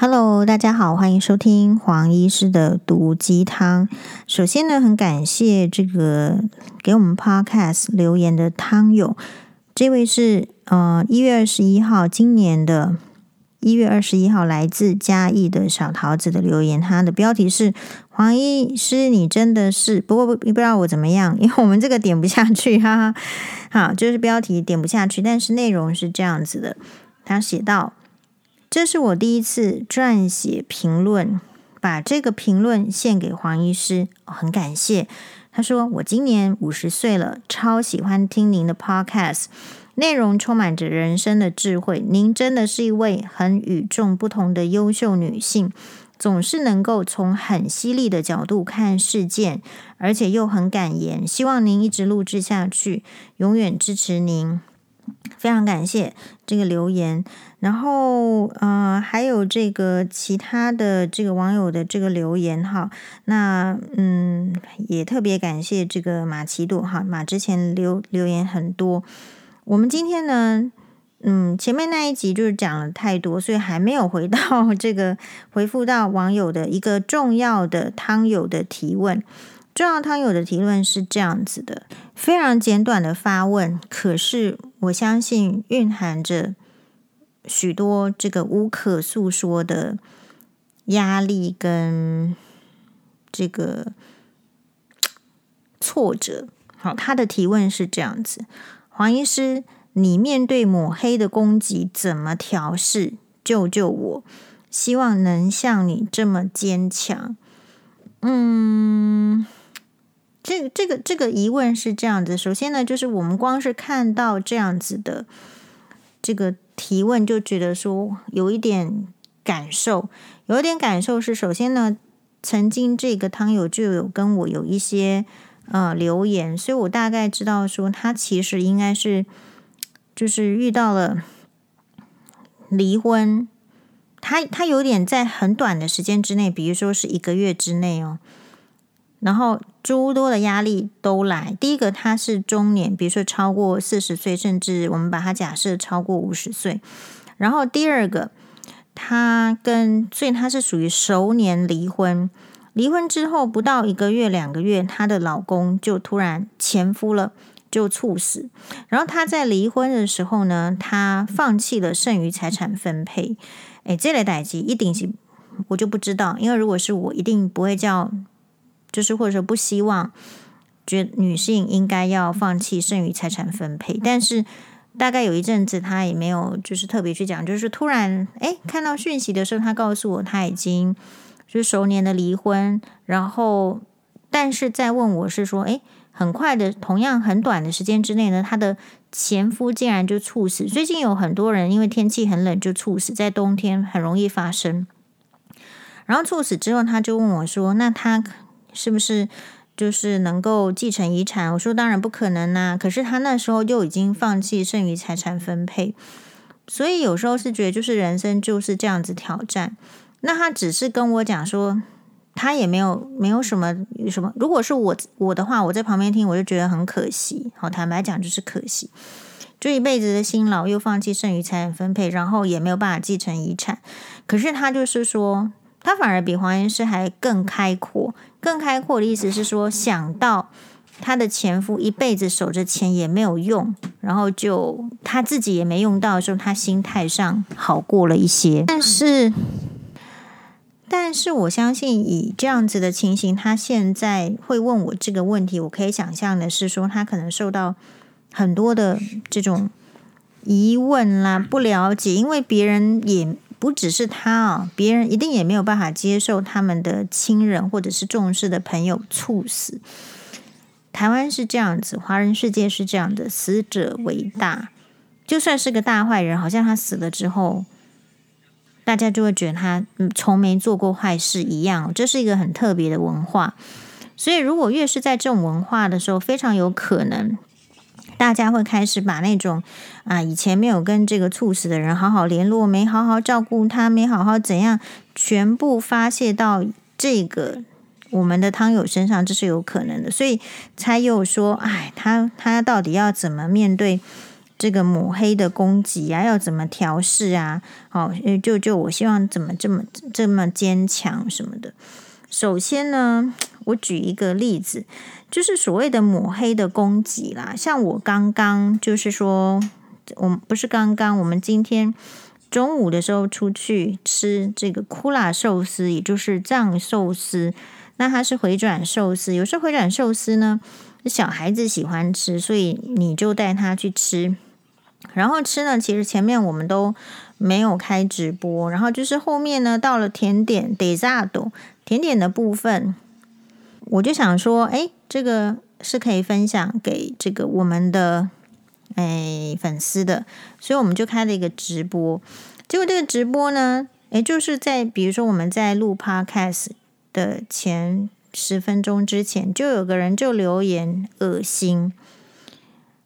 Hello，大家好，欢迎收听黄医师的毒鸡汤。首先呢，很感谢这个给我们 Podcast 留言的汤友，这位是呃一月二十一号，今年的一月二十一号，来自嘉义的小桃子的留言。他的标题是黄医师，你真的是，不过不不知道我怎么样，因为我们这个点不下去，哈哈。好，就是标题点不下去，但是内容是这样子的，他写道。这是我第一次撰写评论，把这个评论献给黄医师，很感谢。他说：“我今年五十岁了，超喜欢听您的 podcast，内容充满着人生的智慧。您真的是一位很与众不同的优秀女性，总是能够从很犀利的角度看事件，而且又很敢言。希望您一直录制下去，永远支持您。”非常感谢这个留言，然后呃还有这个其他的这个网友的这个留言哈，那嗯也特别感谢这个马奇朵哈，马之前留留言很多，我们今天呢嗯前面那一集就是讲了太多，所以还没有回到 这个回复到网友的一个重要的汤友的提问。重要汤友的提问是这样子的，非常简短的发问，可是我相信蕴含着许多这个无可诉说的压力跟这个挫折。好，他的提问是这样子：黄医师，你面对抹黑的攻击怎么调试？救救我！希望能像你这么坚强。嗯。这这个这个疑问是这样子，首先呢，就是我们光是看到这样子的这个提问，就觉得说有一点感受，有一点感受是，首先呢，曾经这个汤友就有跟我有一些呃留言，所以我大概知道说他其实应该是就是遇到了离婚，他他有点在很短的时间之内，比如说是一个月之内哦。然后诸多的压力都来。第一个，他是中年，比如说超过四十岁，甚至我们把他假设超过五十岁。然后第二个，他跟所以他是属于熟年离婚。离婚之后不到一个月、两个月，她的老公就突然前夫了，就猝死。然后他在离婚的时候呢，他放弃了剩余财产分配。诶，这类代志一定是我就不知道，因为如果是我，一定不会叫。就是或者说不希望，觉得女性应该要放弃剩余财产分配，但是大概有一阵子他也没有就是特别去讲，就是突然哎看到讯息的时候，他告诉我他已经就是熟年的离婚，然后但是再问我是说哎很快的同样很短的时间之内呢，他的前夫竟然就猝死。最近有很多人因为天气很冷就猝死，在冬天很容易发生。然后猝死之后，他就问我说：“那他？”是不是就是能够继承遗产？我说当然不可能呐、可是他那时候就已经放弃剩余财产分配，所以有时候是觉得就是人生就是这样子挑战。那他只是跟我讲说，他也没有没有什么什么。如果是我我的话，我在旁边听，我就觉得很可惜。好，坦白讲就是可惜，就一辈子的辛劳又放弃剩余财产分配，然后也没有办法继承遗产。可是他就是说。他反而比黄医师还更开阔，更开阔的意思是说，想到他的前夫一辈子守着钱也没有用，然后就他自己也没用到的时候，他心态上好过了一些。但是，但是我相信以这样子的情形，他现在会问我这个问题，我可以想象的是说，他可能受到很多的这种疑问啦，不了解，因为别人也。不只是他啊，别人一定也没有办法接受他们的亲人或者是重视的朋友猝死。台湾是这样子，华人世界是这样的，死者为大。就算是个大坏人，好像他死了之后，大家就会觉得他从没做过坏事一样。这是一个很特别的文化。所以，如果越是在这种文化的时候，非常有可能。大家会开始把那种啊，以前没有跟这个猝死的人好好联络，没好好照顾他，没好好怎样，全部发泄到这个我们的汤友身上，这是有可能的。所以才有说，哎，他他到底要怎么面对这个抹黑的攻击啊，要怎么调试啊？好，就就我希望怎么这么这么坚强什么的。首先呢，我举一个例子，就是所谓的抹黑的攻击啦。像我刚刚就是说，我不是刚刚，我们今天中午的时候出去吃这个库拉寿司，也就是藏寿司。那它是回转寿司，有时候回转寿司呢，小孩子喜欢吃，所以你就带他去吃。然后吃呢，其实前面我们都没有开直播，然后就是后面呢，到了甜点 dessert 甜点的部分，我就想说，哎，这个是可以分享给这个我们的哎粉丝的，所以我们就开了一个直播。结果这个直播呢，哎，就是在比如说我们在录 podcast。的前十分钟之前，就有个人就留言恶心。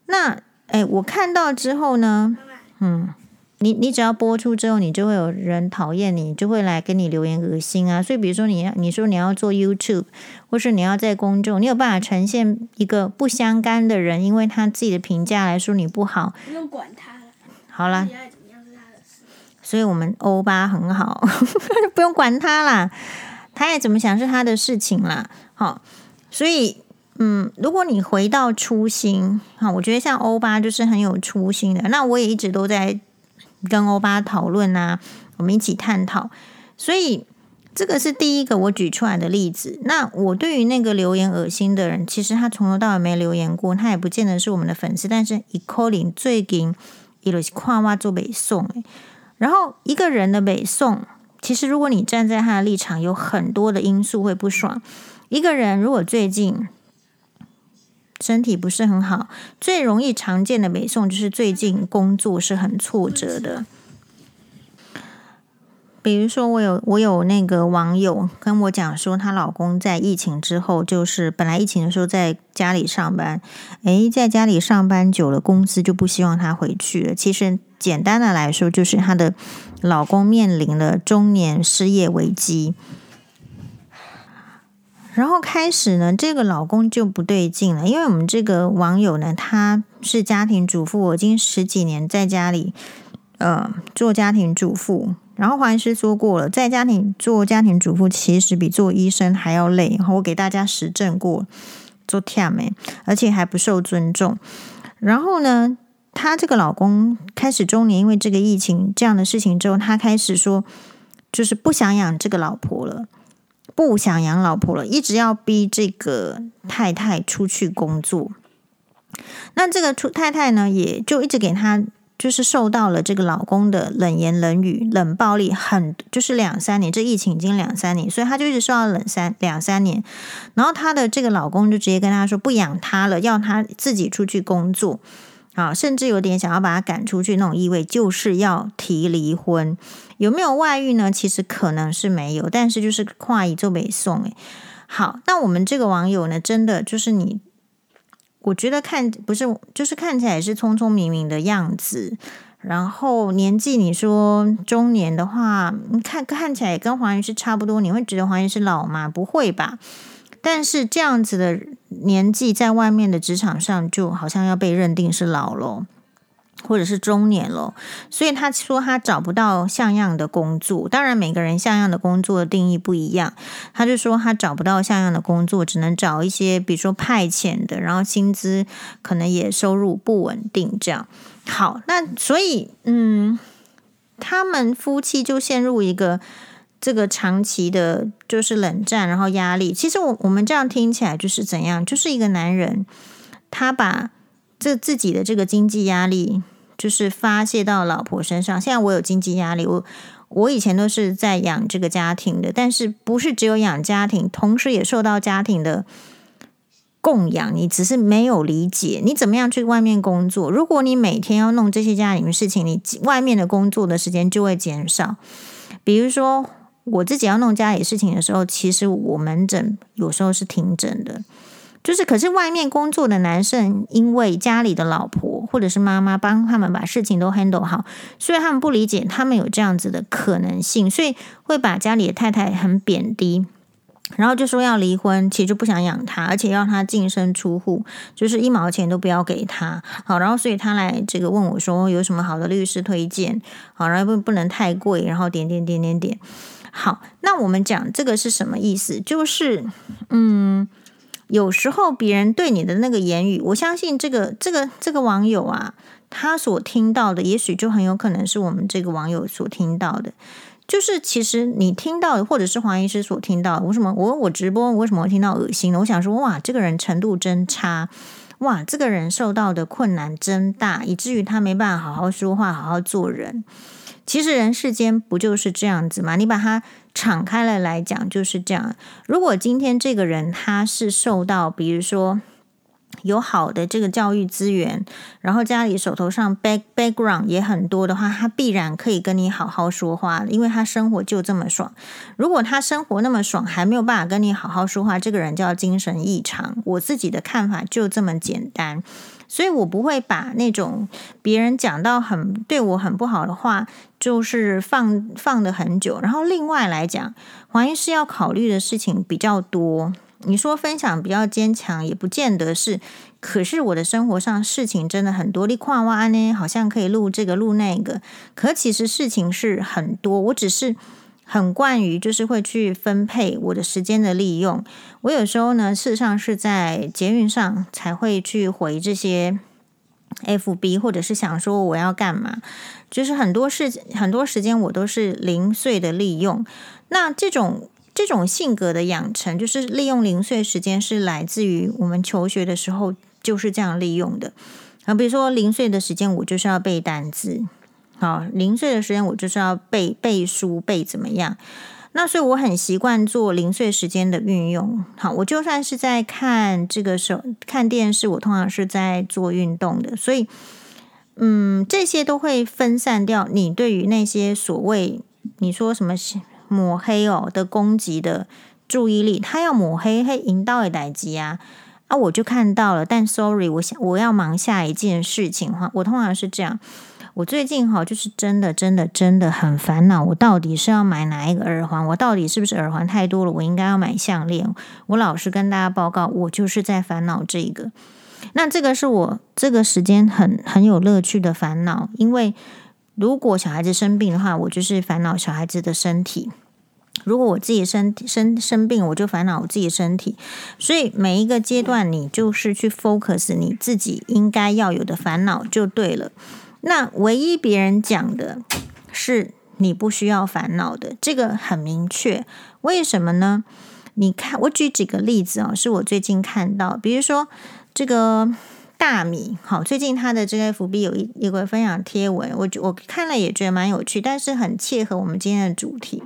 那哎，我看到之后呢，嗯，你你只要播出之后，你就会有人讨厌你，就会来跟你留言恶心啊。所以，比如说你要你说你要做 YouTube，或是你要在公众，你有办法呈现一个不相干的人，因为他自己的评价来说你不好，不用管他了。好啦，所以我们欧巴很好，不用管他啦。他也怎么想是他的事情啦，好，所以嗯，如果你回到初心，好，我觉得像欧巴就是很有初心的。那我也一直都在跟欧巴讨论啊，我们一起探讨。所以这个是第一个我举出来的例子。那我对于那个留言恶心的人，其实他从头到尾没留言过，他也不见得是我们的粉丝。但是 echoling 最近伊就是看我做北宋，然后一个人的北宋。其实，如果你站在他的立场，有很多的因素会不爽。一个人如果最近身体不是很好，最容易常见的北宋就是最近工作是很挫折的。比如说，我有我有那个网友跟我讲说，她老公在疫情之后，就是本来疫情的时候在家里上班，诶，在家里上班久了，公司就不希望她回去了。其实。简单的来说，就是她的老公面临了中年失业危机，然后开始呢，这个老公就不对劲了，因为我们这个网友呢，她是家庭主妇，我已经十几年在家里呃做家庭主妇，然后黄医师说过了，在家庭做家庭主妇其实比做医生还要累，我给大家实证过，做天美，而且还不受尊重，然后呢，她这个老公开始中年，因为这个疫情这样的事情之后，他开始说，就是不想养这个老婆了，不想养老婆了，一直要逼这个太太出去工作。那这个出太太呢，也就一直给他，就是受到了这个老公的冷言冷语、冷暴力，很就是两三年，这疫情已经两三年，所以他就一直受到冷三两三年。然后她的这个老公就直接跟他说，不养她了，要她自己出去工作。啊，甚至有点想要把他赶出去那种意味，就是要提离婚。有没有外遇呢？其实可能是没有，但是就是跨一就没送。诶，好，那我们这个网友呢，真的就是你，我觉得看不是，就是看起来是聪聪明明的样子，然后年纪你说中年的话，看看起来跟黄医师差不多，你会觉得黄医师老吗？不会吧？但是这样子的年纪，在外面的职场上，就好像要被认定是老了，或者是中年了。所以他说他找不到像样的工作。当然，每个人像样的工作的定义不一样。他就说他找不到像样的工作，只能找一些，比如说派遣的，然后薪资可能也收入不稳定。这样好，那所以嗯，他们夫妻就陷入一个。这个长期的，就是冷战，然后压力。其实我我们这样听起来就是怎样？就是一个男人，他把这自己的这个经济压力，就是发泄到老婆身上。现在我有经济压力，我我以前都是在养这个家庭的，但是不是只有养家庭，同时也受到家庭的供养。你只是没有理解，你怎么样去外面工作？如果你每天要弄这些家里面事情，你外面的工作的时间就会减少。比如说。我自己要弄家里事情的时候，其实我门诊有时候是停诊的，就是可是外面工作的男生，因为家里的老婆或者是妈妈帮他们把事情都 handle 好，所以他们不理解他们有这样子的可能性，所以会把家里的太太很贬低。然后就说要离婚，其实就不想养他，而且要他净身出户，就是一毛钱都不要给他。好，然后所以他来这个问我说有什么好的律师推荐？好，然后不不能太贵，然后点点点点点。好，那我们讲这个是什么意思？就是嗯，有时候别人对你的那个言语，我相信这个这个这个网友啊，他所听到的，也许就很有可能是我们这个网友所听到的。就是其实你听到的，或者是黄医师所听到的，为什么我我直播我为什么会听到恶心呢？我想说，哇，这个人程度真差，哇，这个人受到的困难真大，以至于他没办法好好说话，好好做人。其实人世间不就是这样子吗？你把它敞开了来讲，就是这样。如果今天这个人他是受到，比如说。有好的这个教育资源，然后家里手头上 back background 也很多的话，他必然可以跟你好好说话，因为他生活就这么爽。如果他生活那么爽，还没有办法跟你好好说话，这个人叫精神异常。我自己的看法就这么简单，所以我不会把那种别人讲到很对我很不好的话，就是放放的很久。然后另外来讲，黄医师要考虑的事情比较多。你说分享比较坚强，也不见得是。可是我的生活上事情真的很多，你跨哇呢，好像可以录这个录那个。可其实事情是很多，我只是很惯于就是会去分配我的时间的利用。我有时候呢，事实上是在捷运上才会去回这些 FB，或者是想说我要干嘛，就是很多事很多时间我都是零碎的利用。那这种。这种性格的养成，就是利用零碎时间，是来自于我们求学的时候就是这样利用的。啊，比如说零碎的时间，我就是要背单词，好，零碎的时间我就是要背背书，背怎么样？那所以我很习惯做零碎时间的运用。好，我就算是在看这个时候看电视，我通常是在做运动的，所以，嗯，这些都会分散掉你对于那些所谓你说什么。抹黑哦的攻击的注意力，他要抹黑黑引导的代志啊啊！我就看到了，但 sorry，我想我要忙下一件事情哈。我通常是这样，我最近哈就是真的真的真的很烦恼，我到底是要买哪一个耳环？我到底是不是耳环太多了？我应该要买项链？我老实跟大家报告，我就是在烦恼这个。那这个是我这个时间很很有乐趣的烦恼，因为如果小孩子生病的话，我就是烦恼小孩子的身体。如果我自己生生生病，我就烦恼我自己身体。所以每一个阶段，你就是去 focus 你自己应该要有的烦恼就对了。那唯一别人讲的是你不需要烦恼的，这个很明确。为什么呢？你看，我举几个例子啊，是我最近看到，比如说这个大米，好，最近他的这个 FB 有一一个分享贴文，我我看了也觉得蛮有趣，但是很切合我们今天的主题。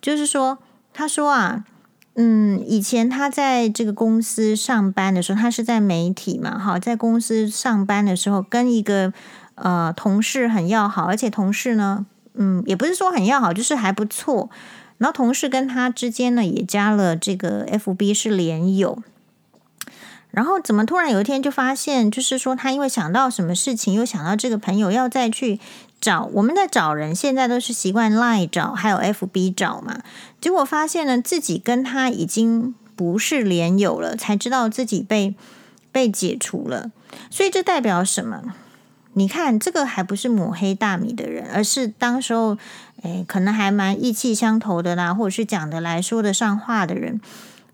就是说，他说啊，嗯，以前他在这个公司上班的时候，他是在媒体嘛，哈，在公司上班的时候，跟一个呃同事很要好，而且同事呢，嗯，也不是说很要好，就是还不错。然后同事跟他之间呢，也加了这个 FB 是连友。然后怎么突然有一天就发现，就是说他因为想到什么事情，又想到这个朋友要再去。找我们在找人，现在都是习惯 Line 找，还有 FB 找嘛。结果发现呢，自己跟他已经不是连友了，才知道自己被被解除了。所以这代表什么？你看，这个还不是抹黑大米的人，而是当时候，诶，可能还蛮意气相投的啦，或者是讲得来说得上话的人。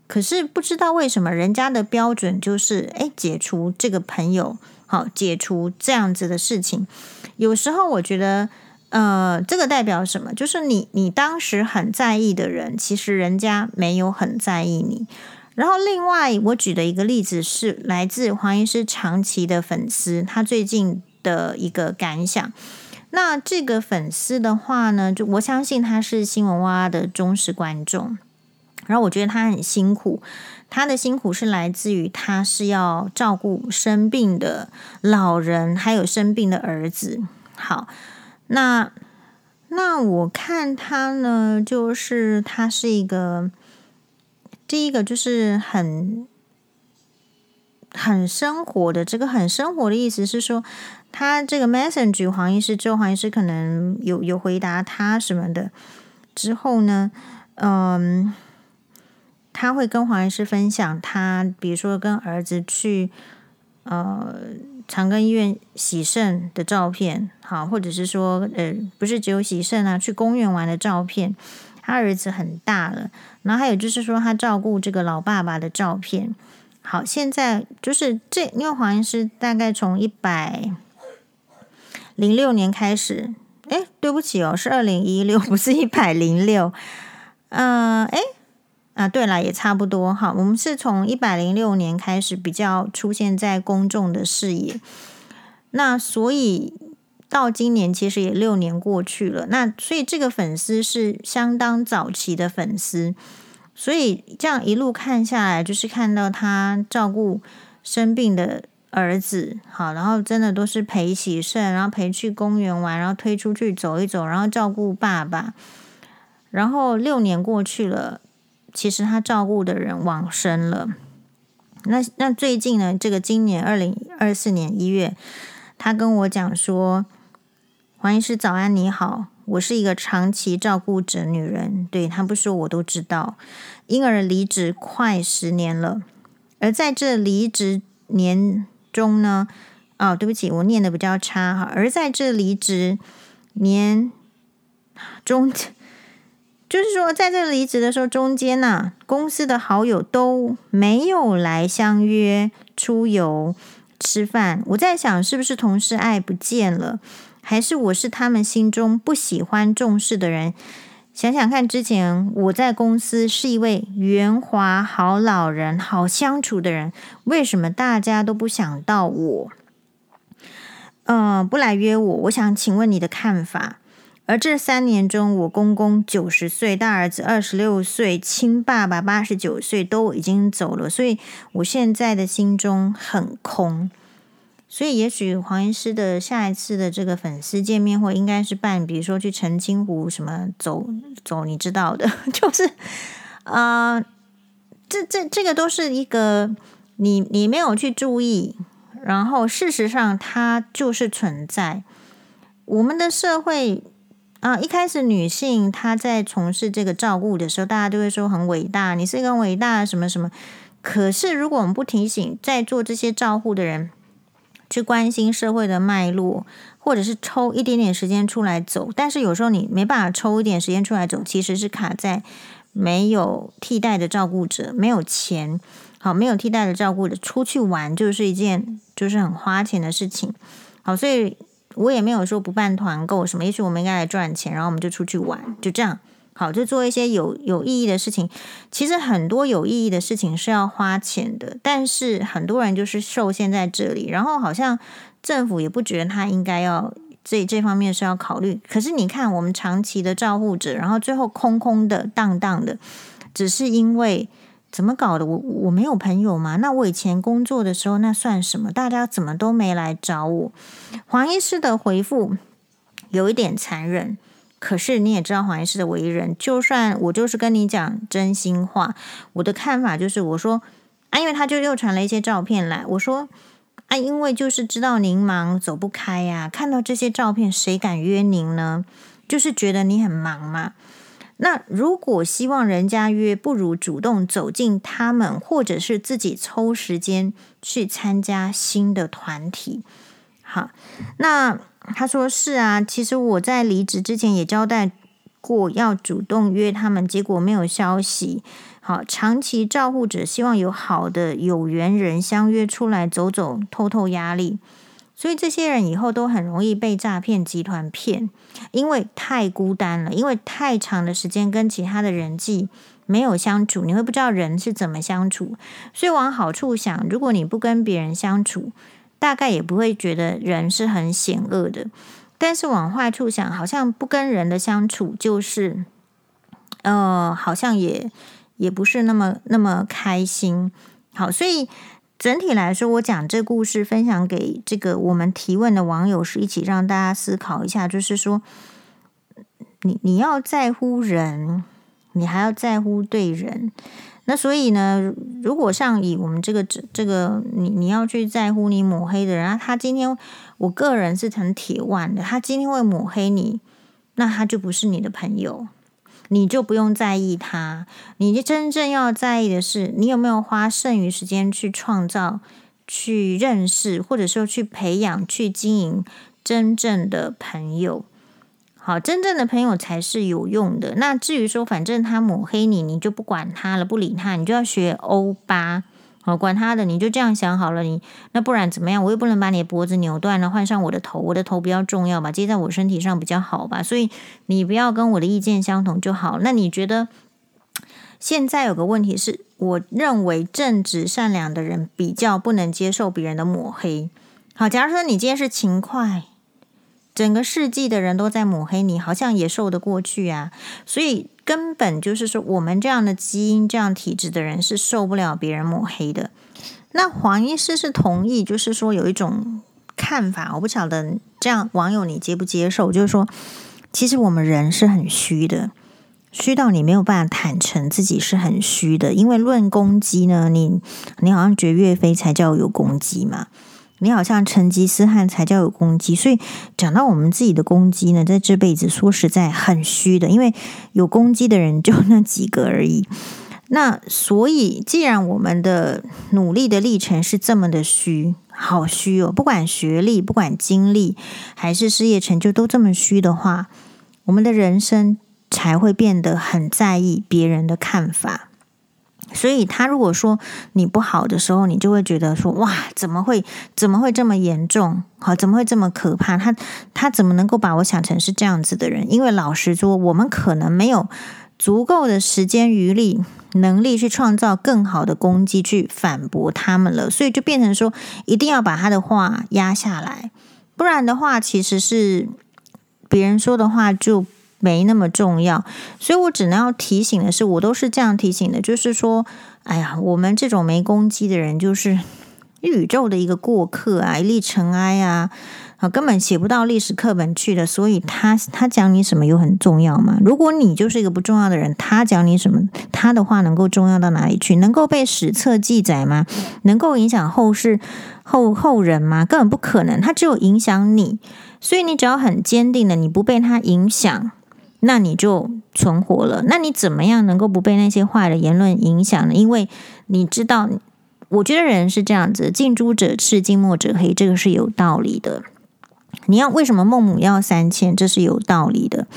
可是不知道为什么，人家的标准就是，诶，解除这个朋友。好，解除这样子的事情，有时候我觉得，呃，这个代表什么？就是你你当时很在意的人，其实人家没有很在意你。然后另外，我举的一个例子是来自黄医师长期的粉丝，他最近的一个感想。那这个粉丝的话呢，就我相信他是新闻哇的忠实观众。然后我觉得他很辛苦，他的辛苦是来自于他是要照顾生病的老人，还有生病的儿子。好，那那我看他呢，就是他是一个第一个就是很很生活的，这个很生活的意思是说，他这个 message 黄医师之后，黄医师可能有有回答他什么的之后呢，嗯。他会跟黄医师分享他，比如说跟儿子去呃长庚医院洗肾的照片，好，或者是说呃不是只有洗肾啊，去公园玩的照片。他儿子很大了，然后还有就是说他照顾这个老爸爸的照片。好，现在就是这，因为黄医师大概从一百零六年开始，哎，对不起哦，是二零一六，不是一百零六。嗯，哎，啊，对了，也差不多。好，我们是从一百零六年开始比较出现在公众的视野，那所以到今年其实也六年过去了。那所以这个粉丝是相当早期的粉丝，所以这样一路看下来，就是看到他照顾生病的。儿子好，然后真的都是陪洗肾，然后陪去公园玩，然后推出去走一走，然后照顾爸爸。然后六年过去了，其实他照顾的人往生了。那那最近呢？这个今年二零二四年一月，他跟我讲说：“黄医师早安，你好，我是一个长期照顾者女人，对，他不说我都知道，因而离职快十年了，而在这离职年。”中呢？哦，对不起，我念的比较差哈。而在这离职年中，就是说，在这离职的时候中间呢、公司的好友都没有来相约出游吃饭。我在想，是不是同事爱不见了，还是我是他们心中不喜欢重视的人？想想看，之前我在公司是一位圆滑、好老人、好相处的人，为什么大家都不想到我？嗯、不来约我？我想请问你的看法。而这三年中，我公公九十岁，大儿子二十六岁，亲爸爸八十九岁都已经走了，所以我现在的心中很空。所以，也许黄医师的下一次的这个粉丝见面会，应该是办，比如说去澄清湖什么走走，你知道的，就是啊、这这这个都是一个你你没有去注意，然后事实上它就是存在。我们的社会啊、一开始女性她在从事这个照顾的时候，大家都会说很伟大，你是一个伟大什么什么。可是如果我们不提醒在做这些照护的人，去关心社会的脉络，或者是抽一点点时间出来走，但是有时候你没办法抽一点时间出来走，其实是卡在没有替代的照顾者，没有钱，好，没有替代的照顾者出去玩就是一件就是很花钱的事情，好，所以我也没有说不办团购什么，也许我们应该来赚钱，然后我们就出去玩，就这样。好，就做一些有有意义的事情。其实很多有意义的事情是要花钱的，但是很多人就是受限在这里，然后好像政府也不觉得他应该要这这方面是要考虑。可是你看，我们长期的照护者，然后最后空空的、荡荡的，只是因为怎么搞的？我我没有朋友嘛？那我以前工作的时候，那算什么？大家怎么都没来找我？黄医师的回复有一点残忍。可是你也知道黄医师的为人，就算我就是跟你讲真心话，我的看法就是，我说啊，因为他就又传了一些照片来，我说啊，因为就是知道您忙走不开呀，看到这些照片，谁敢约您呢？就是觉得你很忙嘛。那如果希望人家约，不如主动走进他们，或者是自己抽时间去参加新的团体。好，那。他说是啊，其实我在离职之前也交代过要主动约他们，结果没有消息。好，长期照护者希望有好的有缘人相约出来走走，透透压力。所以这些人以后都很容易被诈骗集团骗，因为太孤单了，因为太长的时间跟其他的人际没有相处，你会不知道人是怎么相处。所以往好处想，如果你不跟别人相处，大概也不会觉得人是很险恶的，但是往坏处想，好像不跟人的相处就是，呃，好像也也不是那么那么开心。好，所以整体来说，我讲这故事分享给这个我们提问的网友，是一起让大家思考一下，就是说，你你要在乎人，你还要在乎对人。那所以呢，如果像以我们这个这这个你你要去在乎你抹黑的人啊，他今天我个人是很铁腕的，他今天会抹黑你，那他就不是你的朋友。你就不用在意他。你真正要在意的是，你有没有花剩余时间去创造、去认识，或者说去培养、去经营真正的朋友。好，真正的朋友才是有用的。那至于说，反正他抹黑你，你就不管他了，不理他，你就要学欧巴。好，管他的，你就这样想好了。你那不然怎么样？我又不能把你的脖子扭断了，换上我的头，我的头比较重要吧，接在我身体上比较好吧。所以你不要跟我的意见相同就好。那你觉得现在有个问题是，我认为正直善良的人比较不能接受别人的抹黑。好，假如说你今天是勤快。整个世纪的人都在抹黑你，好像也受得过去啊。所以根本就是说，我们这样的基因、这样体质的人是受不了别人抹黑的。那黄医师是同意，就是说有一种看法，我不晓得这样网友你接不接受？就是说，其实我们人是很虚的，虚到你没有办法坦诚自己是很虚的。因为论攻击呢，你你好像觉得岳飞才叫有攻击嘛。你好像成吉思汗才叫有攻击，所以讲到我们自己的攻击呢，在这辈子说实在很虚的，因为有攻击的人就那几个而已。那所以，既然我们的努力的历程是这么的虚，好虚哦，不管学历、不管经历，还是事业成就都这么虚的话，我们的人生才会变得很在意别人的看法。所以他如果说你不好的时候，你就会觉得说哇，怎么会怎么会这么严重？好，怎么会这么可怕？他他怎么能够把我想成是这样子的人？因为老实说，我们可能没有足够的时间余力、能力去创造更好的攻击去反驳他们了，所以就变成说一定要把他的话压下来，不然的话，其实是别人说的话就。没那么重要，所以我只能要提醒的是，我都是这样提醒的，就是说，哎呀，我们这种没攻击的人，就是宇宙的一个过客啊，一粒尘埃啊，啊，根本写不到历史课本去的。所以他他讲你什么又很重要吗？如果你就是一个不重要的人，他讲你什么，他的话能够重要到哪里去？能够被史册记载吗？能够影响后世后后人吗？根本不可能。他只有影响你，所以你只要很坚定的，你不被他影响。那你就存活了。那你怎么样能够不被那些坏的言论影响呢？因为你知道，我觉得人是这样子：近朱者赤，近墨者黑，这个是有道理的。你要为什么孟母要三迁？这是有道理的。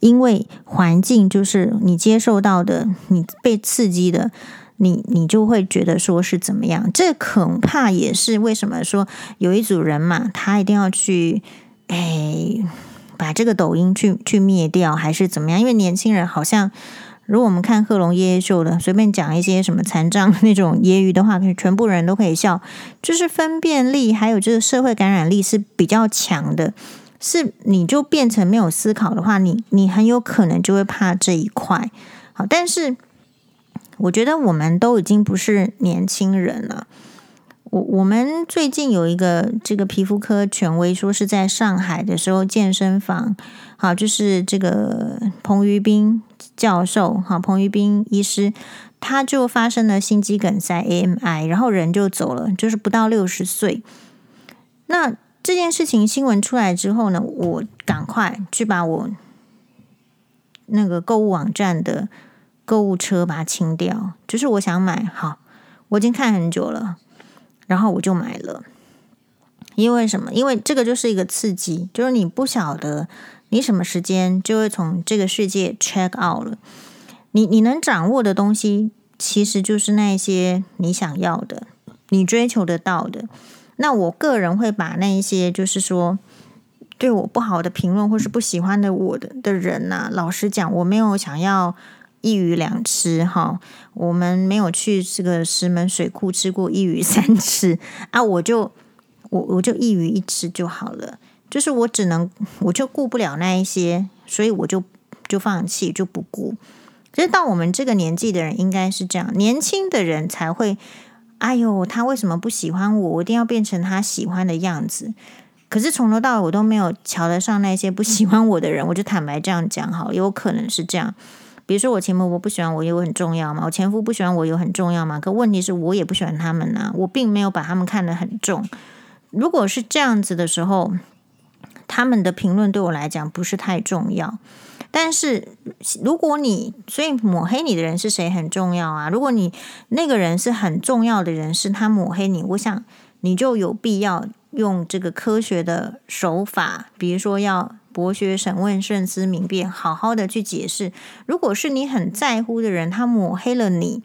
因为环境就是你接受到的，你被刺激的，你你就会觉得说是怎么样。这恐怕也是为什么说有一组人嘛，他一定要去哎。把这个抖音去去灭掉，还是怎么样？因为年轻人好像，如果我们看贺龙夜夜秀的，随便讲一些什么残障那种揶揄的话，可全部人都可以笑。就是分辨力，还有这个社会感染力是比较强的。是你就变成没有思考的话，你你很有可能就会怕这一块。好，但是我觉得我们都已经不是年轻人了。我我们最近有一个这个皮肤科权威说是在上海的时候健身房，好，就是这个彭于斌教授，好，彭于斌医师，他就发生了心肌梗塞 AMI，然后人就走了，就是不到六十岁。那这件事情新闻出来之后呢，我赶快去把我那个购物网站的购物车把它清掉，就是我想买，好，我已经看很久了。然后我就买了，因为什么？因为这个就是一个刺激，就是你不晓得你什么时间就会从这个世界 check out 了。你你能掌握的东西，其实就是那些你想要的，你追求得到的。那我个人会把那一些，就是说对我不好的评论，或是不喜欢的我的的人呐、老实讲，我没有想要。一鱼两吃哈，我们没有去这个石门水库吃过一鱼三吃 啊，我就我我就一鱼一吃就好了，就是我只能我就顾不了那一些，所以我就就放弃就不顾。其实到我们这个年纪的人应该是这样，年轻的人才会，哎呦，他为什么不喜欢我？我一定要变成他喜欢的样子。可是从头到尾我都没有瞧得上那些不喜欢我的人，我就坦白这样讲好，有可能是这样。比如说我前婆婆不喜欢我，有很重要吗？我前夫不喜欢我，有很重要吗？可问题是我也不喜欢他们呐、我并没有把他们看得很重。如果是这样子的时候，他们的评论对我来讲不是太重要。但是如果你所以抹黑你的人是谁很重要啊？如果你那个人是很重要的人，是他抹黑你，我想你就有必要用这个科学的手法，比如说要博学审问、慎思明辨，好好的去解释。如果是你很在乎的人，他抹黑了你。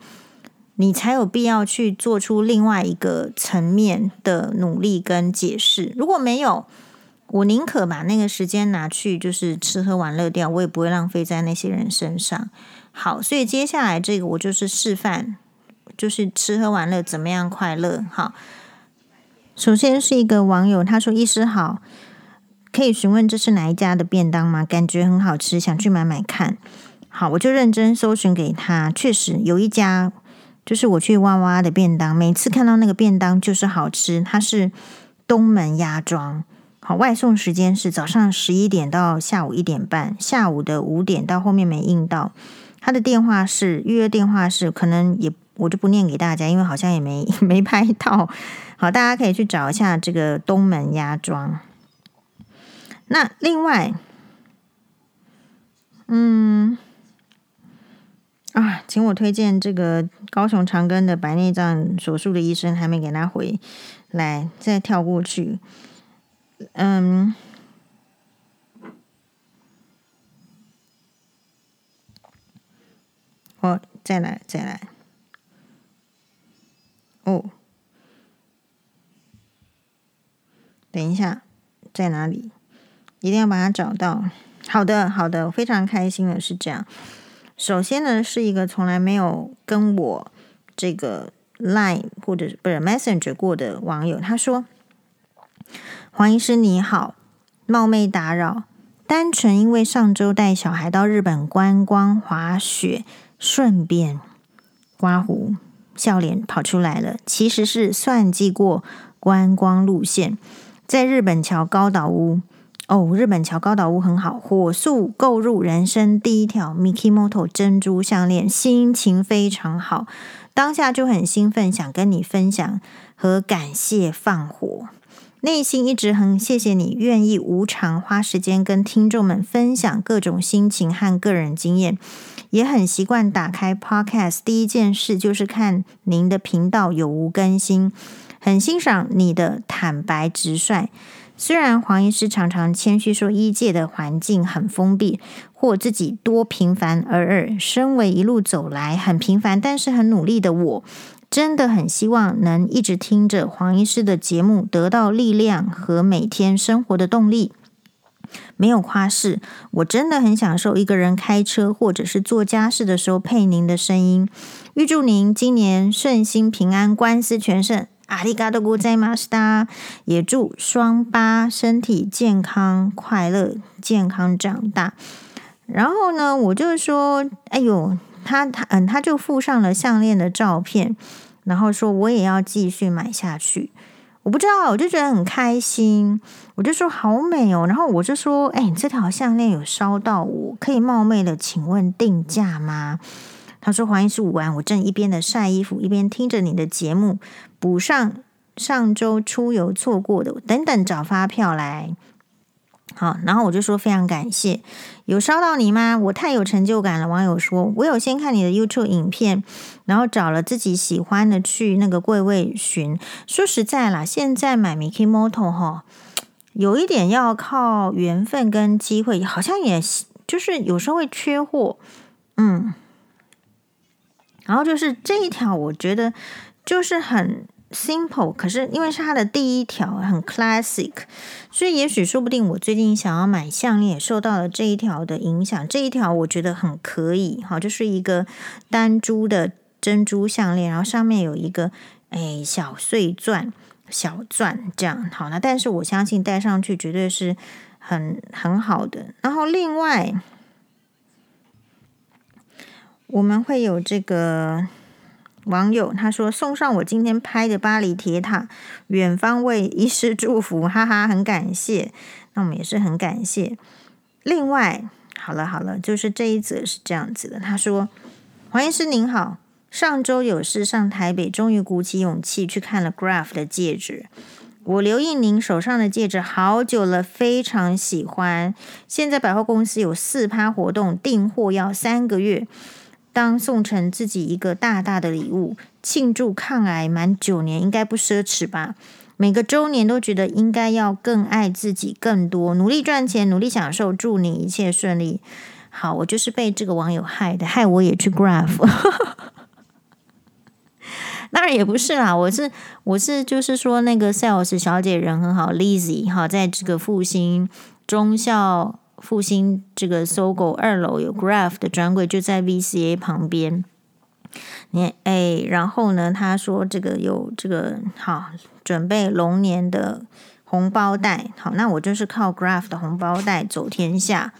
你才有必要去做出另外一个层面的努力跟解释。如果没有，我宁可把那个时间拿去就是吃喝玩乐掉，我也不会浪费在那些人身上。好，所以接下来这个我就是示范，就是吃喝玩乐怎么样快乐。好，首先是一个网友，他说：“医师好，可以询问这是哪一家的便当吗？感觉很好吃，想去买买看。”好，我就认真搜寻给他，确实有一家。就是我去哇哇的便当，每次看到那个便当就是好吃。它是东门鸭庄，好，外送时间是早上十一点到下午一点半，下午的五点到后面没应到。他的电话是预约电话是，可能也我就不念给大家，因为好像也没 没拍到。好，大家可以去找一下这个东门鸭庄。那另外，嗯。啊，请我推荐这个高雄长庚的白内障手术的医生，还没给他回来，再跳过去。嗯，我再来再来。哦，等一下，在哪里？一定要把它找到。好的，好的，非常开心的是这样。首先呢，是一个从来没有跟我这个 Line 或者不是 Messenger 过的网友，他说：“黄医师你好，冒昧打扰，单纯因为上周带小孩到日本观光滑雪，顺便刮胡，笑脸跑出来了。其实是算计过观光路线，在日本桥高岛屋。”哦，日本桥高岛屋很好，火速购入人生第一条 Mikimoto 珍珠项链，心情非常好，当下就很兴奋，想跟你分享和感谢放火，内心一直很谢谢你愿意无偿花时间跟听众们分享各种心情和个人经验，也很习惯打开 Podcast 第一件事就是看您的频道有无更新，很欣赏你的坦白直率。虽然黄医师常常谦虚说医界的环境很封闭，或自己多平凡而尔，身为一路走来很平凡但是很努力的我，真的很希望能一直听着黄医师的节目，得到力量和每天生活的动力。没有夸饰，我真的很享受一个人开车或者是做家事的时候配您的声音。预祝您今年顺心平安，官司全胜。阿里嘎多古在马斯达，也祝双八身体健康、快乐、健康长大。然后呢，我就说，哎呦，他他嗯，他就附上了项链的照片，然后说我也要继续买下去。我不知道，我就觉得很开心，我就说好美哦。然后我就说，哎，你这条项链有烧到我，可以冒昧的请问定价吗？他说：“黄医师五万，我正一边的晒衣服，一边听着你的节目，补上上周出游错过的，等等找发票来。好，然后我就说非常感谢，有烧到你吗？我太有成就感了。网友说，我有先看你的 YouTube 影片，然后找了自己喜欢的去那个柜位寻。说实在啦，现在买 Mikimoto 哈，有一点要靠缘分跟机会，好像也就是有时候会缺货，嗯。”然后就是这一条，我觉得就是很 simple，可是因为是它的第一条，很 classic，所以也许说不定我最近想要买项链，也受到了这一条的影响。这一条我觉得很可以，好，就是一个单珠的珍珠项链，然后上面有一个诶小碎钻、小钻这样，好，那但是我相信戴上去绝对是很很好的。然后另外。我们会有这个网友，他说送上我今天拍的巴黎铁塔，远方为医师祝福，哈哈，很感谢。那我们也是很感谢。另外，好了好了，就是这一则是这样子的，他说：黄医师您好，上周有事上台北，终于鼓起勇气去看了 Graf 的戒指，我留意您手上的戒指好久了，非常喜欢。现在百货公司有四趴活动，订货要三个月。当送成自己一个大大的礼物，庆祝抗癌满九年，应该不奢侈吧？每个周年都觉得应该要更爱自己更多，努力赚钱，努力享受，祝你一切顺利。好，我就是被这个网友害的，害我也去 Graph。当然也不是啦，我是我是就是说那个 Sales 小姐人很好，Lizzy 哈，在这个复兴中校。复兴这个搜狗二楼有 Graph 的专柜，就在 VCA 旁边。你哎，然后呢，他说这个有这个好准备龙年的红包袋，好，那我就是靠 Graph 的红包袋走天下。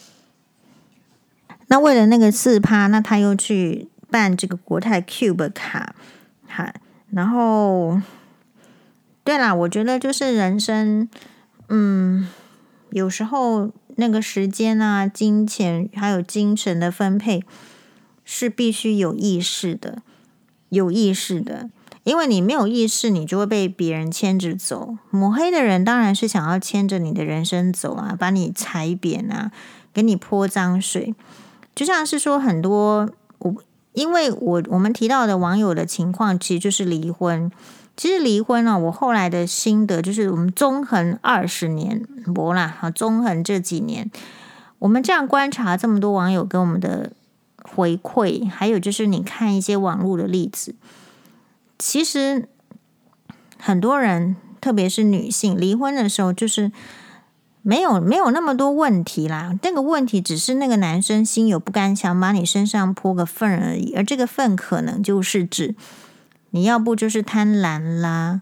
那为了那个四趴，那他又去办这个国泰 Cube 卡，哈，然后对啦，我觉得就是人生，嗯，有时候。那个时间啊，金钱还有精神的分配是必须有意识的，有意识的。因为你没有意识，你就会被别人牵着走。抹黑的人当然是想要牵着你的人生走啊，把你踩扁啊，给你泼脏水。就像是说很多我，因为我我们提到的网友的情况，其实就是离婚。其实离婚啊，我后来的心得就是，我们纵横二十年，不啦，哈，纵横这几年，我们这样观察这么多网友给我们的回馈，还有就是你看一些网络的例子，其实很多人，特别是女性，离婚的时候就是没有没有那么多问题啦，那个问题只是那个男生心有不甘，想把你身上泼个粪而已，而这个粪可能就是指。你要不就是贪婪啦，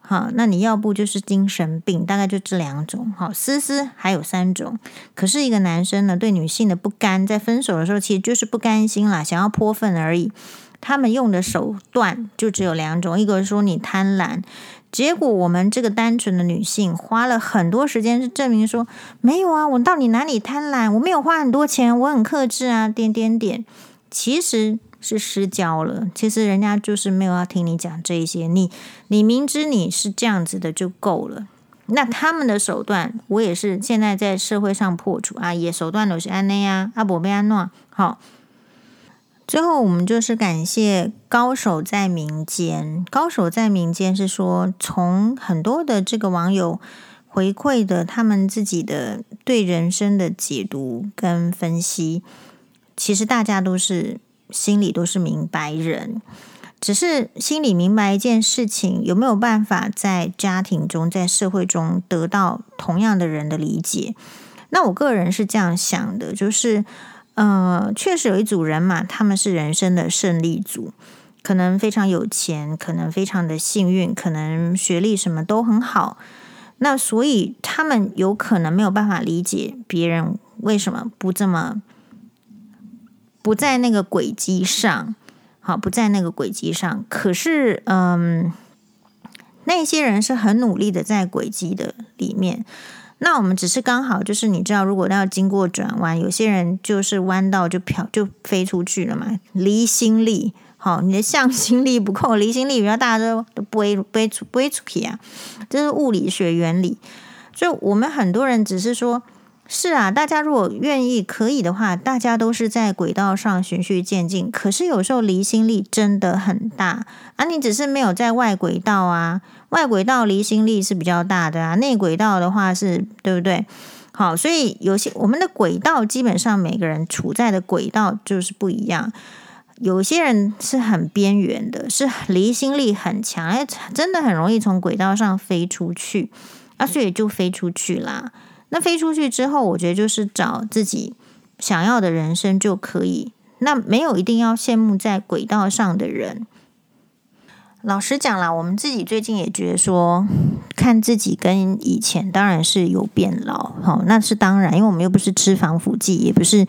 好，那你要不就是精神病，大概就这两种。好，思思还有三种。可是一个男生呢，对女性的不甘，在分手的时候其实就是不甘心啦，想要泼粪而已。他们用的手段就只有两种，一个是说你贪婪，结果我们这个单纯的女性花了很多时间，是证明说没有啊，我到底哪里贪婪？我没有花很多钱，我很克制啊，点点点。其实。是失焦了，其实人家就是没有要听你讲这一些，你你明知你是这样子的就够了。那他们的手段，我也是现在在社会上破除啊，也手段都是安内啊，阿伯贝安诺。好，最后我们就是感谢高手在民间，高手在民间是说，从很多的这个网友回馈的他们自己的对人生的解读跟分析，其实大家都是。心里都是明白人，只是心里明白一件事情，有没有办法在家庭中、在社会中得到同样的人的理解？那我个人是这样想的，就是，呃，确实有一组人嘛，他们是人生的胜利组，可能非常有钱，可能非常的幸运，可能学历什么都很好，那所以他们有可能没有办法理解别人为什么不这么。不在那个轨迹上，好，不在那个轨迹上。可是，嗯，那些人是很努力的在轨迹的里面。那我们只是刚好，就是你知道，如果要经过转弯，有些人就是弯道就飘就飞出去了嘛。离心力，好，你的向心力不够，离心力比较大，都都不会不会出不会出去啊。这是物理学原理。所以我们很多人只是说。是啊，大家如果愿意可以的话，大家都是在轨道上循序渐进。可是有时候离心力真的很大啊！你只是没有在外轨道啊，外轨道离心力是比较大的啊，内轨道的话是对不对？好，所以有些我们的轨道基本上每个人处在的轨道就是不一样。有些人是很边缘的，是离心力很强，哎，真的很容易从轨道上飞出去啊，所以就飞出去啦。那飞出去之后，我觉得就是找自己想要的人生就可以。那没有一定要羡慕在轨道上的人。老实讲啦，我们自己最近也觉得说，看自己跟以前当然是有变老，好，那是当然，因为我们又不是吃防腐剂，也不是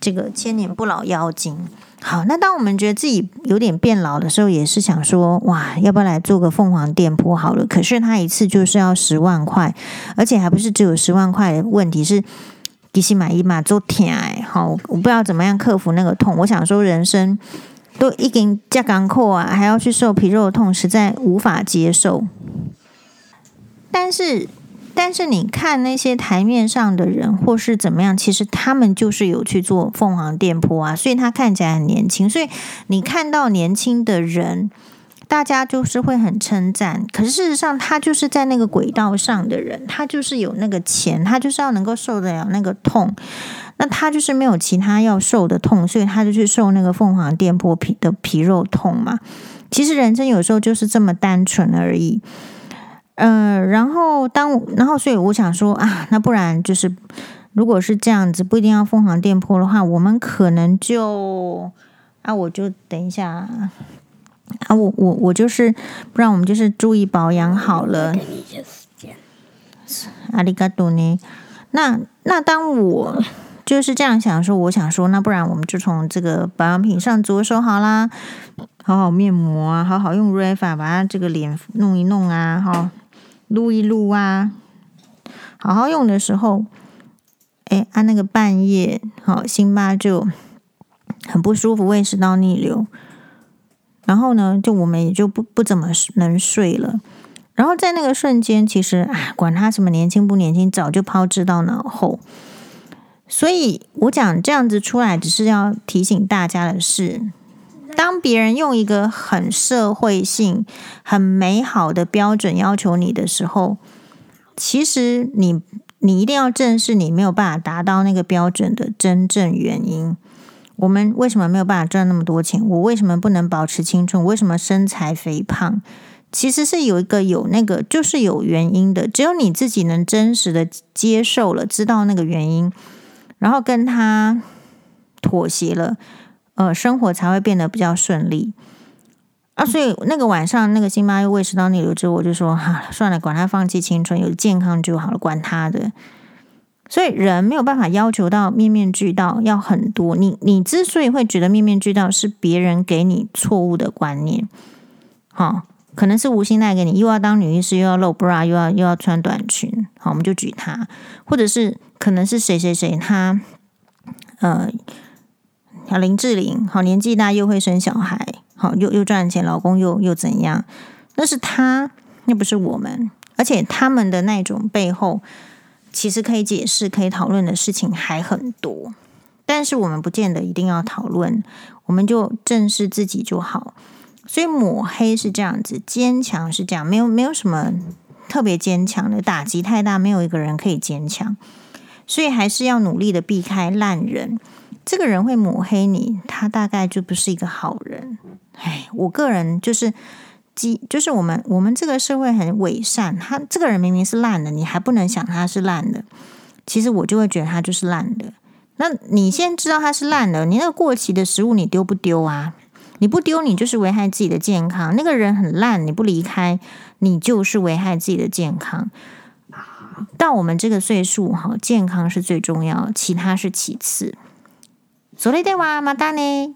这个千年不老妖精。好，那当我们觉得自己有点变老的时候，也是想说，哇，要不要来做个凤凰店铺好了？可是他一次就是要十万块，而且还不是只有十万块的问题，是其实买一嘛做甜哎，好，我不知道怎么样克服那个痛。我想说，人生都已经这么艰苦啊，还要去受皮肉痛，实在无法接受。但是。但是你看那些台面上的人，或是怎么样，其实他们就是有去做凤凰店铺啊，所以他看起来很年轻。所以你看到年轻的人，大家就是会很称赞。可是事实上，他就是在那个轨道上的人，他就是有那个钱，他就是要能够受得了那个痛。那他就是没有其他要受的痛，所以他就去受那个凤凰店铺皮的皮肉痛嘛。其实人生有时候就是这么单纯而已。呃，然后当然后，所以我想说啊，那不然就是，如果是这样子，不一定要凤凰电波的话，我们可能就啊，我就等一下啊，我我我就是，不然我们就是注意保养好了。阿里嘎多呢？那那当我就是这样想说，我想说，那不然我们就从这个保养品上着手好啦，好好面膜啊，好好用 Refa 把它这个脸弄一弄啊，哈。撸一撸啊，好好用的时候，哎，按、啊、那个半夜，好，辛巴就很不舒服，胃食道逆流，然后呢，就我们也就不不怎么能睡了。然后在那个瞬间，其实啊，管他什么年轻不年轻，早就抛之到脑后。所以我讲这样子出来，只是要提醒大家的是。当别人用一个很社会性、很美好的标准要求你的时候，其实你你一定要正视你没有办法达到那个标准的真正原因。我们为什么没有办法赚那么多钱？我为什么不能保持青春？为什么身材肥胖？其实是有一个有那个，就是有原因的。只有你自己能真实的接受了，知道那个原因，然后跟他妥协了。呃，生活才会变得比较顺利啊！所以那个晚上，那个辛巴又喂食到逆流之后，我就说哈、啊，算了，管他放弃青春，有健康就好了，管他的。所以人没有办法要求到面面俱到，要很多。你你之所以会觉得面面俱到，是别人给你错误的观念。好、可能是无心带给你，又要当女医师，又要露 bra，又要又要穿短裙。好，我们就举他，或者是可能是谁谁谁他，呃。像林志玲，好年纪大又会生小孩，好又又赚钱，老公又又怎样？那是他，那不是我们。而且他们的那种背后，其实可以解释、可以讨论的事情还很多。但是我们不见得一定要讨论，我们就正视自己就好。所以抹黑是这样子，坚强是这样，没有没有什么特别坚强的，打击太大，没有一个人可以坚强。所以还是要努力的避开烂人。这个人会抹黑你，他大概就不是一个好人。哎，我个人就是，就是我们我们这个社会很伪善。他这个人明明是烂的，你还不能想他是烂的。其实我就会觉得他就是烂的。那你先知道他是烂的，你那个过期的食物你丢不丢啊？你不丢，你就是危害自己的健康。那个人很烂，你不离开，你就是危害自己的健康。到我们这个岁数，哈，健康是最重要，其他是其次。それではまたね。